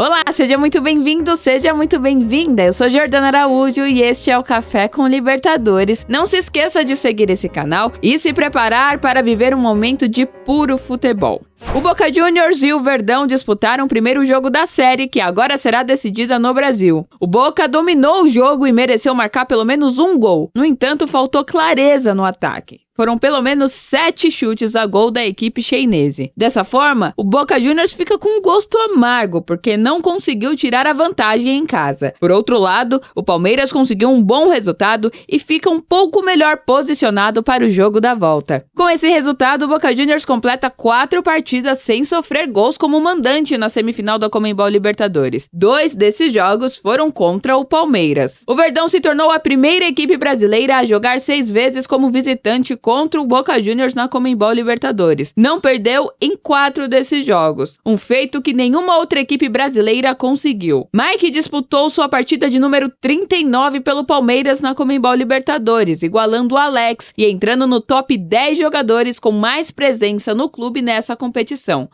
Olá, seja muito bem-vindo, seja muito bem-vinda. Eu sou Jordana Araújo e este é o Café com Libertadores. Não se esqueça de seguir esse canal e se preparar para viver um momento de puro futebol. O Boca Juniors e o Verdão disputaram o primeiro jogo da série, que agora será decidida no Brasil. O Boca dominou o jogo e mereceu marcar pelo menos um gol. No entanto, faltou clareza no ataque foram pelo menos sete chutes a gol da equipe chinese. Dessa forma, o Boca Juniors fica com um gosto amargo, porque não conseguiu tirar a vantagem em casa. Por outro lado, o Palmeiras conseguiu um bom resultado e fica um pouco melhor posicionado para o jogo da volta. Com esse resultado, o Boca Juniors completa quatro partidas sem sofrer gols como mandante na semifinal da Comembol Libertadores. Dois desses jogos foram contra o Palmeiras. O Verdão se tornou a primeira equipe brasileira a jogar seis vezes como visitante contra o Boca Juniors na Comembol Libertadores. Não perdeu em quatro desses jogos, um feito que nenhuma outra equipe brasileira conseguiu. Mike disputou sua partida de número 39 pelo Palmeiras na Comembol Libertadores, igualando o Alex e entrando no top 10 jogadores com mais presença no clube nessa competição.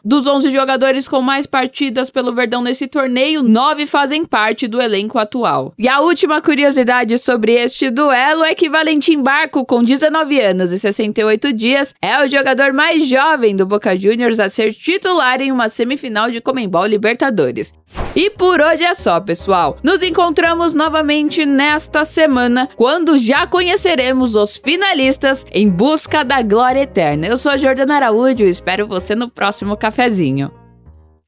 Dos 11 jogadores com mais partidas pelo Verdão nesse torneio, nove fazem parte do elenco atual. E a última curiosidade sobre este duelo é que Valentim Barco, com 19 anos e 68 dias, é o jogador mais jovem do Boca Juniors a ser titular em uma semifinal de Comembol Libertadores. E por hoje é só, pessoal. Nos encontramos novamente nesta semana, quando já conheceremos os finalistas em busca da glória eterna. Eu sou a Jordana Araújo e espero você no próximo cafezinho.